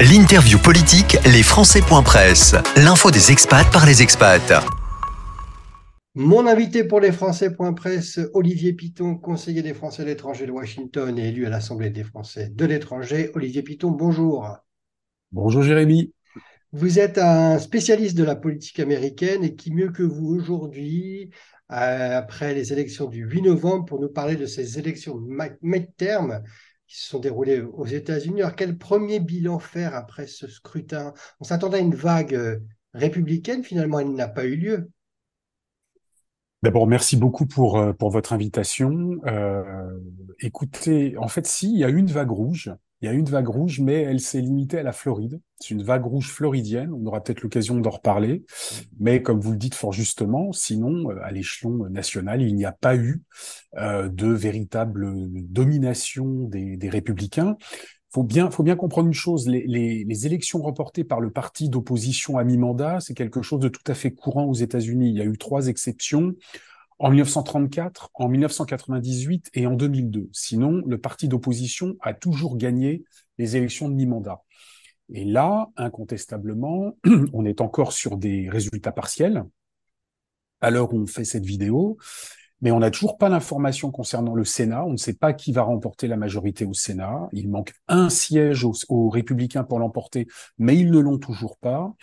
L'interview politique, les Presse. L'info des expats par les expats. Mon invité pour les Presse, Olivier Piton, conseiller des Français de l'étranger de Washington et élu à l'Assemblée des Français de l'étranger. Olivier Piton, bonjour. Bonjour Jérémy. Vous êtes un spécialiste de la politique américaine et qui mieux que vous aujourd'hui, euh, après les élections du 8 novembre, pour nous parler de ces élections midterm qui se sont déroulées aux États-Unis. Alors, quel premier bilan faire après ce scrutin? On s'attendait à une vague euh, républicaine, finalement, elle n'a pas eu lieu. D'abord, merci beaucoup pour, euh, pour votre invitation. écoutez, en fait, si, il y a une vague rouge il y a une vague rouge, mais elle s'est limitée à la Floride. C'est une vague rouge floridienne. On aura peut-être l'occasion d'en reparler. Mais comme vous le dites fort justement, sinon, euh, à l'échelon national, il n'y a pas eu euh, de véritable domination des, des républicains. Faut bien, faut bien comprendre une chose. Les, les, les élections remportées par le parti d'opposition à mi-mandat, c'est quelque chose de tout à fait courant aux États-Unis. Il y a eu trois exceptions en 1934, en 1998 et en 2002. Sinon, le parti d'opposition a toujours gagné les élections de mi-mandat. Et là, incontestablement, on est encore sur des résultats partiels à l'heure où on fait cette vidéo, mais on n'a toujours pas l'information concernant le Sénat. On ne sait pas qui va remporter la majorité au Sénat. Il manque un siège aux, aux républicains pour l'emporter, mais ils ne l'ont toujours pas.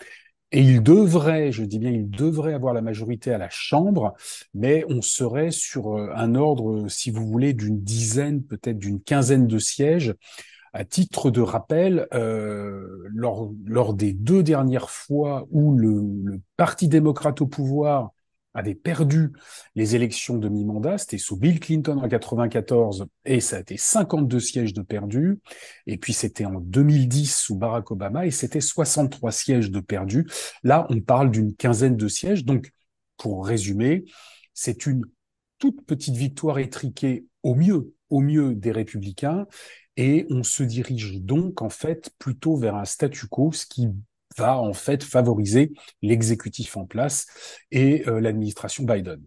Et il devrait, je dis bien, il devrait avoir la majorité à la Chambre, mais on serait sur euh, un ordre, si vous voulez, d'une dizaine, peut-être d'une quinzaine de sièges. À titre de rappel, euh, lors, lors des deux dernières fois où le, le Parti démocrate au pouvoir avait perdu les élections de mi-mandat. C'était sous Bill Clinton en 94 et ça a été 52 sièges de perdus. Et puis c'était en 2010 sous Barack Obama et c'était 63 sièges de perdus. Là, on parle d'une quinzaine de sièges. Donc, pour résumer, c'est une toute petite victoire étriquée au mieux, au mieux des républicains. Et on se dirige donc en fait plutôt vers un statu quo, ce qui va en fait favoriser l'exécutif en place et euh, l'administration Biden.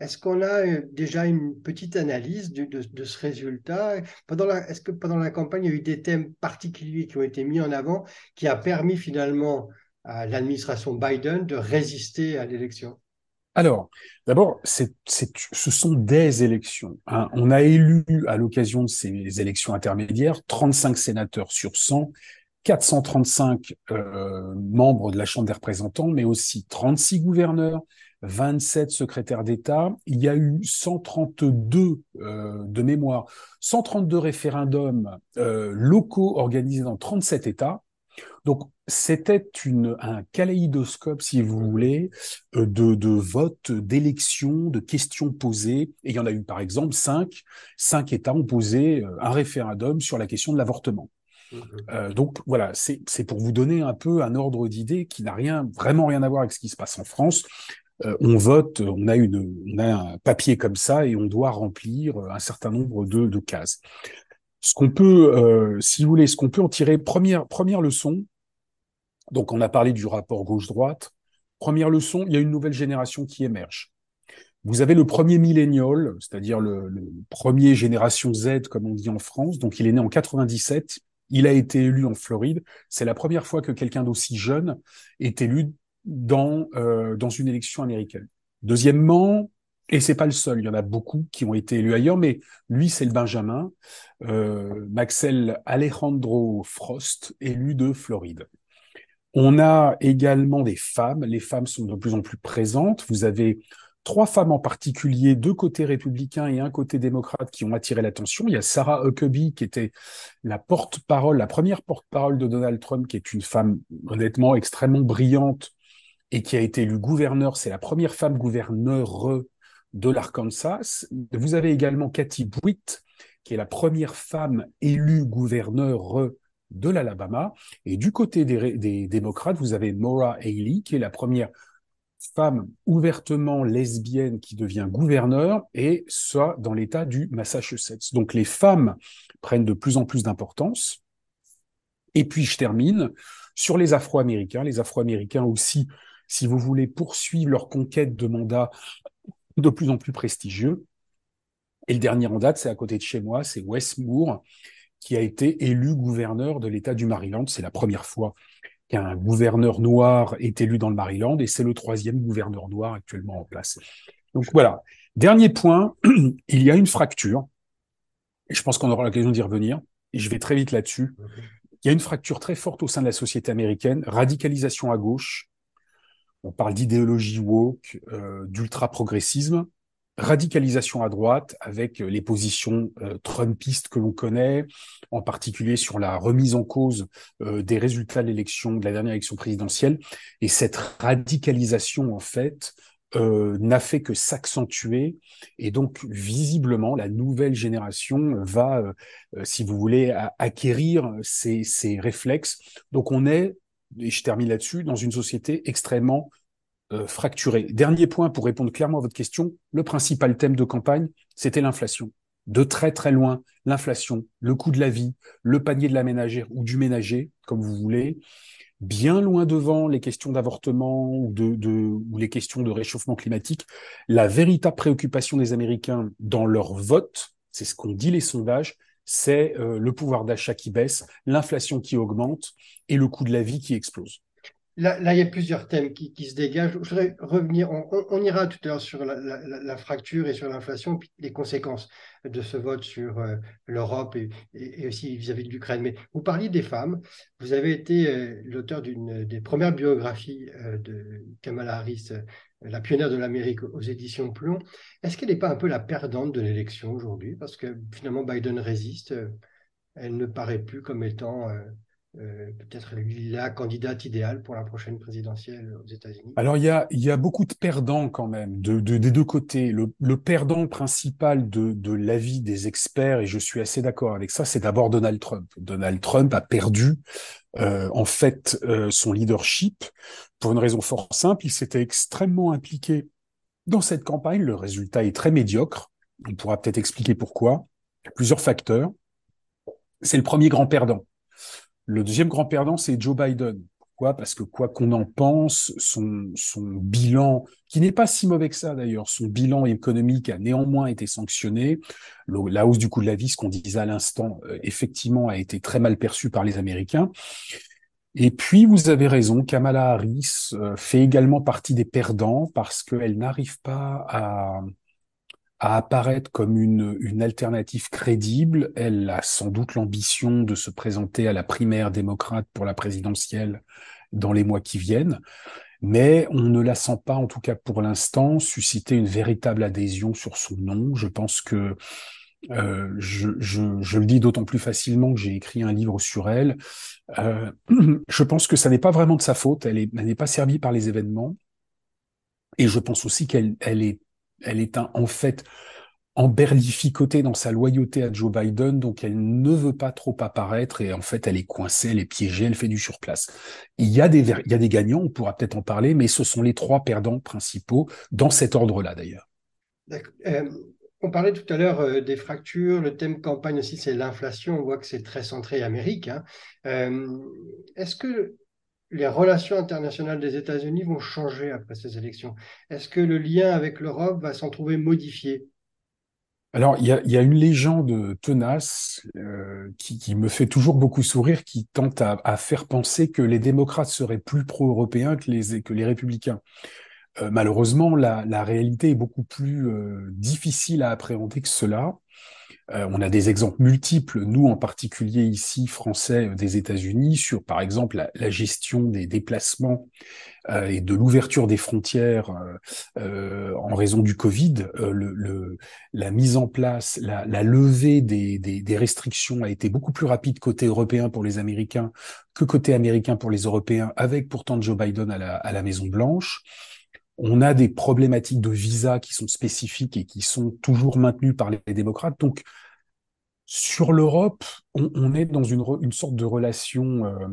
Est-ce qu'on a euh, déjà une petite analyse de, de, ce résultat? Est-ce que pendant la campagne, il y a eu des thèmes particuliers qui ont été mis en avant qui a permis finalement à l'administration Biden de résister à l'élection? Alors, d'abord, ce sont des élections. Hein. On a élu à l'occasion de ces élections intermédiaires 35 sénateurs sur 100 435 euh, membres de la Chambre des représentants, mais aussi 36 gouverneurs, 27 secrétaires d'État. Il y a eu 132 euh, de mémoire, 132 référendums euh, locaux organisés dans 37 États. Donc c'était un kaléidoscope, si vous voulez, de, de votes, d'élections, de questions posées. Et il y en a eu, par exemple, cinq. Cinq États ont posé un référendum sur la question de l'avortement. Euh, donc voilà, c'est pour vous donner un peu un ordre d'idée qui n'a rien, vraiment rien à voir avec ce qui se passe en France. Euh, on vote, on a une, un papier comme ça et on doit remplir un certain nombre de, de cases. Ce qu'on peut, euh, si vous voulez, ce qu'on peut en tirer, première première leçon. Donc on a parlé du rapport gauche-droite. Première leçon, il y a une nouvelle génération qui émerge. Vous avez le premier millénial, c'est-à-dire le, le, premier génération Z, comme on dit en France. Donc, il est né en 97. Il a été élu en Floride. C'est la première fois que quelqu'un d'aussi jeune est élu dans, euh, dans une élection américaine. Deuxièmement, et c'est pas le seul, il y en a beaucoup qui ont été élus ailleurs, mais lui, c'est le Benjamin, euh, Maxel Alejandro Frost, élu de Floride. On a également des femmes. Les femmes sont de plus en plus présentes. Vous avez trois femmes en particulier, deux côtés républicains et un côté démocrate qui ont attiré l'attention. Il y a Sarah Huckabee qui était la porte-parole, la première porte-parole de Donald Trump, qui est une femme honnêtement extrêmement brillante et qui a été élue gouverneur. C'est la première femme gouverneure de l'Arkansas. Vous avez également Cathy Britt, qui est la première femme élue gouverneur de l'Alabama. Et du côté des, des démocrates, vous avez Maura Haley, qui est la première femme ouvertement lesbienne qui devient gouverneur et soit dans l'État du Massachusetts. Donc les femmes prennent de plus en plus d'importance. Et puis je termine sur les Afro-Américains. Les Afro-Américains aussi, si vous voulez, poursuivre leur conquête de mandats de plus en plus prestigieux. Et le dernier en date, c'est à côté de chez moi, c'est Wes Moore, qui a été élu gouverneur de l'État du Maryland. C'est la première fois qu'un gouverneur noir est élu dans le Maryland et c'est le troisième gouverneur noir actuellement en place. Donc voilà. Dernier point, il y a une fracture. Et je pense qu'on aura l'occasion d'y revenir. Et je vais très vite là-dessus. Il y a une fracture très forte au sein de la société américaine, radicalisation à gauche. On parle d'idéologie woke, euh, d'ultra-progressisme radicalisation à droite avec les positions euh, trumpistes que l'on connaît, en particulier sur la remise en cause euh, des résultats de l'élection, de la dernière élection présidentielle. Et cette radicalisation, en fait, euh, n'a fait que s'accentuer. Et donc, visiblement, la nouvelle génération va, si vous voulez, acquérir ces réflexes. Donc, on est, et je termine là-dessus, dans une société extrêmement euh, fracturé. Dernier point pour répondre clairement à votre question, le principal thème de campagne, c'était l'inflation. De très très loin, l'inflation, le coût de la vie, le panier de la ménagère ou du ménager, comme vous voulez, bien loin devant les questions d'avortement ou, les questions de réchauffement climatique. La véritable préoccupation des Américains dans leur vote, c'est ce qu'ont dit les sondages, c'est euh, le pouvoir d'achat qui baisse, l'inflation qui augmente et le coût de la vie qui explose. Là, il y a plusieurs thèmes qui, se dégagent. Je voudrais revenir, on, ira tout à l'heure sur la, fracture et sur l'inflation, puis les conséquences de ce vote sur euh, l'Europe et, aussi vis-à-vis de l'Ukraine. Mais vous parliez des femmes. Vous avez été euh, l'auteur d'une des premières biographies euh, de Kamala Harris, la pionnière de l'Amérique aux éditions Plomb. Est-ce qu'elle n'est pas un peu la perdante de l'élection aujourd'hui? Parce que finalement, Biden résiste. Elle ne paraît plus comme étant euh, peut-être la candidate idéale pour la prochaine présidentielle aux États-Unis Alors, il y a, y a beaucoup de perdants quand même, de, des deux côtés. Le, le perdant principal de, de l'avis des experts, et je suis assez d'accord avec ça, c'est d'abord Donald Trump. Donald Trump a perdu, euh, en fait, euh, son leadership pour une raison fort simple. Il s'était extrêmement impliqué dans cette campagne. Le résultat est très médiocre. On pourra peut-être expliquer pourquoi. Plusieurs facteurs. C'est le premier grand perdant. Le deuxième grand perdant, c'est Joe Biden. Pourquoi? Parce que quoi qu'on en pense, son, son bilan, qui n'est pas si mauvais que ça d'ailleurs, son bilan économique a néanmoins été sanctionné. la hausse du coût de la vie, ce qu'on disait à l'instant, euh, effectivement, a été très mal perçue par les Américains. Et puis, vous avez raison, Kamala Harris euh, fait également partie des perdants parce qu'elle n'arrive pas à, à apparaître comme une, une alternative crédible. Elle a sans doute l'ambition de se présenter à la primaire démocrate pour la présidentielle dans les mois qui viennent, mais on ne la sent pas, en tout cas pour l'instant, susciter une véritable adhésion sur son nom. Je pense que euh, je, je, je, le dis d'autant plus facilement que j'ai écrit un livre sur elle. Euh, je pense que ça n'est pas vraiment de sa faute. Elle n'est pas servie par les événements. Et je pense aussi qu'elle elle est elle est en fait emberlificotée dans sa loyauté à Joe Biden, donc elle ne veut pas trop apparaître et en fait elle est coincée, elle est piégée, elle fait du surplace. Il y a des, il y a des gagnants, on pourra peut-être en parler, mais ce sont les trois perdants principaux dans cet ordre-là d'ailleurs. Euh, on parlait tout à l'heure euh, des fractures, le thème campagne aussi c'est l'inflation, on voit que c'est très centré Amérique. Hein. Euh, est-ce que les relations internationales des États-Unis vont changer après ces élections Est-ce que le lien avec l'Europe va s'en trouver modifié? Alors, il y a, une légende tenace euh, qui, me fait toujours beaucoup sourire, qui tente à, faire penser que les démocrates seraient plus pro-européens que les, républicains. Euh, malheureusement, la, réalité est beaucoup plus euh, difficile à appréhender que cela. Euh, on a des exemples multiples, nous en particulier ici, français euh, des États-Unis, sur par exemple la, gestion des déplacements euh, et de l'ouverture des frontières en raison du Covid. Le, la mise en place, la, levée des, des, restrictions a été beaucoup plus rapide côté européen pour les Américains que côté américain pour les Européens, avec pourtant Joe Biden à la, à la Maison Blanche. On a des problématiques de visa qui sont spécifiques et qui sont toujours maintenues par les démocrates. Donc, sur l'Europe, on, est dans une, sorte de relation euh,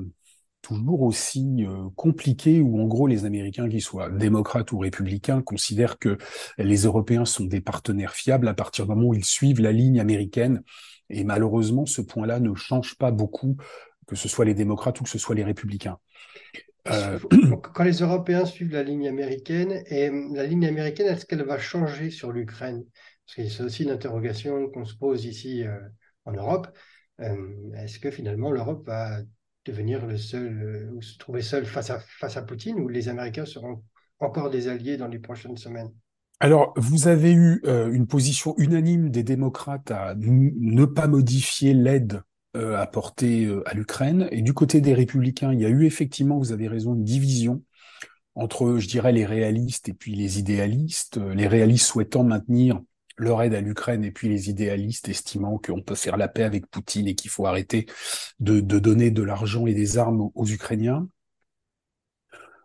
toujours aussi euh, compliquée où, en gros, les Américains, qu'ils soient démocrates ou républicains, considèrent que les Européens sont des partenaires fiables à partir du moment où ils suivent la ligne américaine. Et malheureusement, ce point-là ne change pas beaucoup, que ce soit les démocrates ou que ce soit les républicains. Euh, quand les Européens suivent la ligne américaine, et hum, la ligne américaine, est-ce qu'elle va changer sur l'Ukraine? Parce que c'est aussi une interrogation qu'on se pose ici euh, en Europe. Est-ce que finalement l'Europe va devenir le seul, ou se trouver seul face à, face à Poutine, ou les Américains seront encore des alliés dans les prochaines semaines? Alors, vous avez eu une position unanime des démocrates à ne pas modifier l'aide apportée à l'Ukraine. Et du côté des républicains, il y a eu effectivement, vous avez raison, une division entre, je dirais, les réalistes et puis les idéalistes. Les réalistes souhaitant maintenir leur aide à l'Ukraine et puis les idéalistes estimant qu'on peut faire la paix avec Poutine et qu'il faut arrêter de, donner de l'argent et des armes aux, Ukrainiens.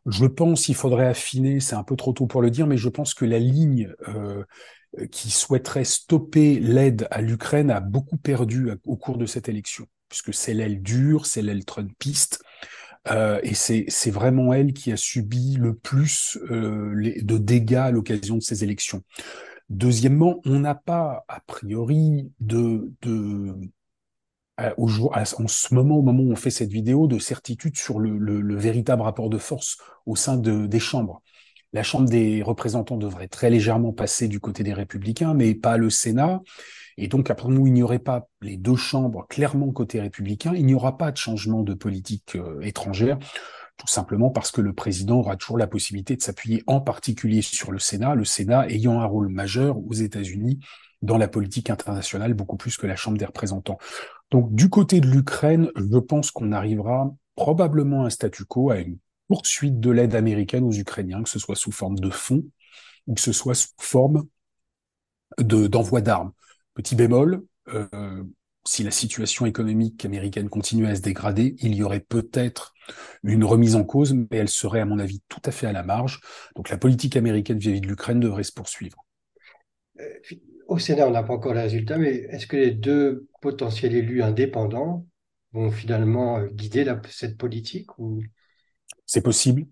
Je pense qu'il faudrait affiner, c'est un peu trop tôt pour le dire, mais je pense que la ligne euh, qui souhaiterait stopper l'aide à l'Ukraine a beaucoup perdu au cours de cette élection, puisque c'est l'aile dure, c'est l'aile trumpiste, euh, et c'est vraiment elle qui a subi le plus euh, de dégâts à l'occasion de ces élections. Deuxièmement, on n'a pas, a priori, de, de en ce moment, au moment où on fait cette vidéo, de certitude sur le, le, véritable rapport de force au sein de, des chambres. La Chambre des représentants devrait très légèrement passer du côté des républicains, mais pas le Sénat. Et donc, après nous, il n'y aurait pas les deux chambres clairement côté républicain, il n'y aura pas de changement de politique euh, étrangère tout simplement parce que le président aura toujours la possibilité de s'appuyer en particulier sur le Sénat, le Sénat ayant un rôle majeur aux États-Unis dans la politique internationale, beaucoup plus que la Chambre des représentants. Donc du côté de l'Ukraine, je pense qu'on arrivera probablement à un statu quo, à une poursuite de l'aide américaine aux Ukrainiens, que ce soit sous forme de fonds ou que ce soit sous forme d'envoi d'armes. Petit bémol, euh, si la situation économique américaine continue à se dégrader, il y aurait peut-être une remise en cause, mais elle serait, à mon avis, tout à fait à la marge. Donc la politique américaine vis-à-vis de l'Ukraine devrait se poursuivre. Euh, au Sénat, on n'a pas encore les résultats, mais est-ce que les deux potentiels élus indépendants vont finalement euh, guider cette politique ou... C'est possible,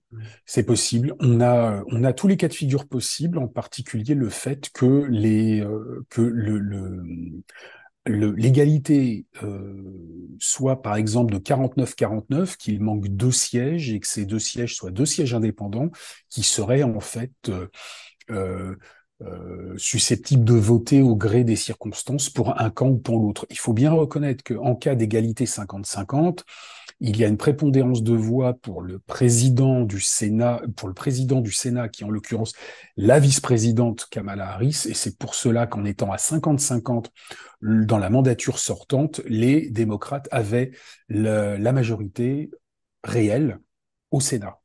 c'est possible. On a, on a tous les cas de figure possibles, en particulier le fait que les, euh, que le, le l'égalité euh, soit par exemple de 49-49, qu'il manque deux sièges et que ces deux sièges soient deux sièges indépendants qui seraient en fait euh, euh, euh susceptibles de voter au gré des circonstances pour un camp ou pour l'autre. Il faut bien reconnaître qu'en cas d'égalité 50-50, il y a une prépondérance de voix pour le président du Sénat, pour le président du Sénat, qui est en l'occurrence la vice-présidente Kamala Harris, et c'est pour cela qu'en étant à 50-50 dans la mandature sortante, les démocrates avaient la majorité réelle au Sénat.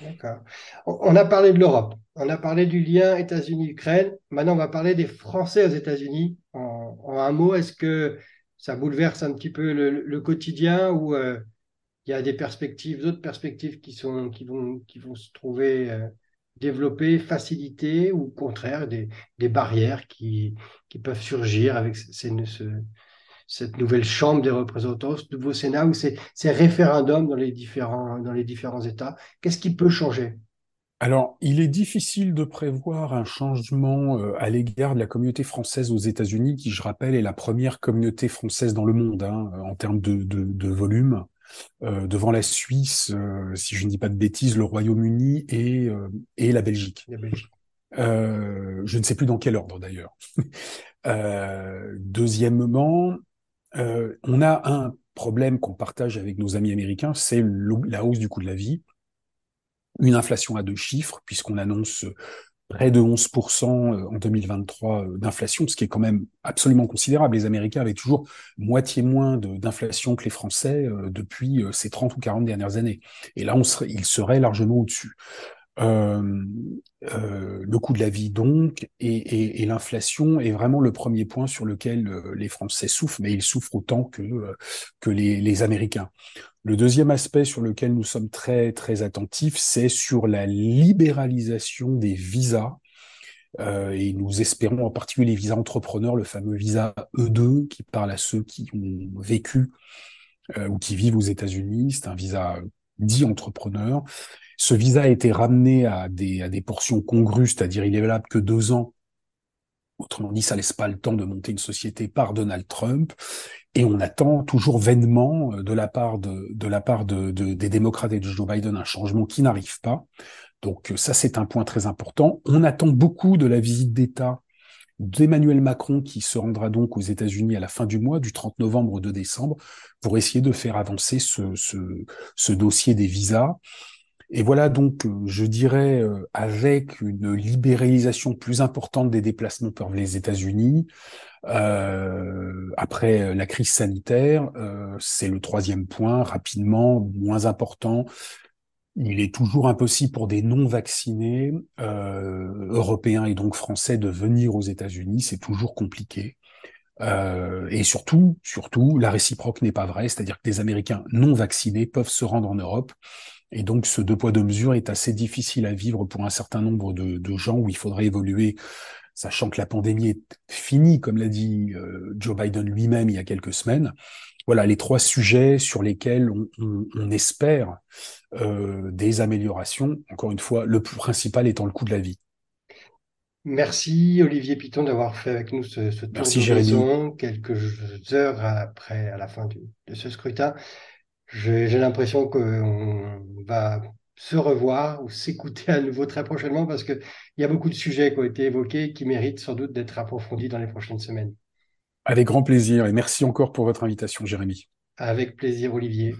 D'accord. On a parlé de l'Europe, on a parlé du lien États-Unis-Ukraine. Maintenant, on va parler des Français aux États-Unis. En, un mot, est-ce que ça bouleverse un petit peu le, quotidien ou euh, il y a des perspectives, d'autres perspectives qui, sont, qui, vont, qui vont se trouver euh, développées, facilitées, ou au contraire, des, des barrières qui, qui peuvent surgir avec cette nouvelle Chambre des représentants, ce nouveau Sénat, ou ces, ces référendums dans les différents, dans les différents États. Qu'est-ce qui peut changer? Alors, il est difficile de prévoir un changement euh, à l'égard de la communauté française aux États-Unis, qui, je rappelle, est la première communauté française dans le monde hein, en termes de, de volume. Euh, devant la Suisse, euh, si je ne dis pas de bêtises, le Royaume-Uni et, euh, et la Belgique. je ne sais plus dans quel ordre d'ailleurs. deuxièmement, on a un problème qu'on partage avec nos amis américains, c'est la hausse du coût de la vie, une inflation à deux chiffres, puisqu'on annonce près de 11% euh, en 2023 euh, d'inflation, ce qui est quand même absolument considérable. Les Américains avaient toujours moitié moins d'inflation que les Français euh, depuis ces 30 ou 40 dernières années. Et là, ils seraient largement au-dessus. Le coût de la vie donc et, l'inflation est vraiment le premier point sur lequel les Français souffrent, mais ils souffrent autant que les Américains. Le deuxième aspect sur lequel nous sommes très très attentifs, c'est sur la libéralisation des visas. Euh, et nous espérons en particulier les visas entrepreneurs, le fameux visa E2 qui parle à ceux qui ont vécu euh, ou qui vivent aux États-Unis. C'est un visa dit entrepreneur. Ce visa a été ramené à des, à des portions congrues, c'est-à-dire il est valable que deux ans Autrement dit, ça laisse pas le temps de monter une société par Donald Trump. Et on attend toujours vainement euh, de la part de, de la part de, des démocrates et de Joe Biden un changement qui n'arrive pas. Donc euh, ça, c'est un point très important. On attend beaucoup de la visite d'État d'Emmanuel Macron qui se rendra donc aux États-Unis à la fin du mois, du 30 novembre au 2 décembre, pour essayer de faire avancer ce, ce, ce dossier des visas. Et voilà donc, euh, je dirais, euh, avec une libéralisation plus importante des déplacements par les États-Unis, euh, après la crise sanitaire, euh, c'est le troisième point, rapidement, moins important. Il est toujours impossible pour des non-vaccinés euh, européens et donc français de venir aux États-Unis. C'est toujours compliqué. Euh, et surtout, surtout, la réciproque n'est pas vraie, c'est-à-dire que des Américains non vaccinés peuvent se rendre en Europe et donc, ce deux poids deux mesures est assez difficile à vivre pour un certain nombre de, de gens où il faudrait évoluer, sachant que la pandémie est finie, comme l'a dit euh, Joe Biden lui-même il y a quelques semaines. Voilà les trois sujets sur lesquels on, on, on espère euh, des améliorations. Encore une fois, le plus principal étant le coût de la vie. Merci Olivier Piton d'avoir fait avec nous ce, ce tour d'horizon quelques heures après, à la fin du, de ce scrutin. J'ai l'impression qu'on va se revoir ou s'écouter à nouveau très prochainement parce qu'il y a beaucoup de sujets qui ont été évoqués qui méritent sans doute d'être approfondis dans les prochaines semaines. Avec grand plaisir et merci encore pour votre invitation, Jérémy. Avec plaisir, Olivier.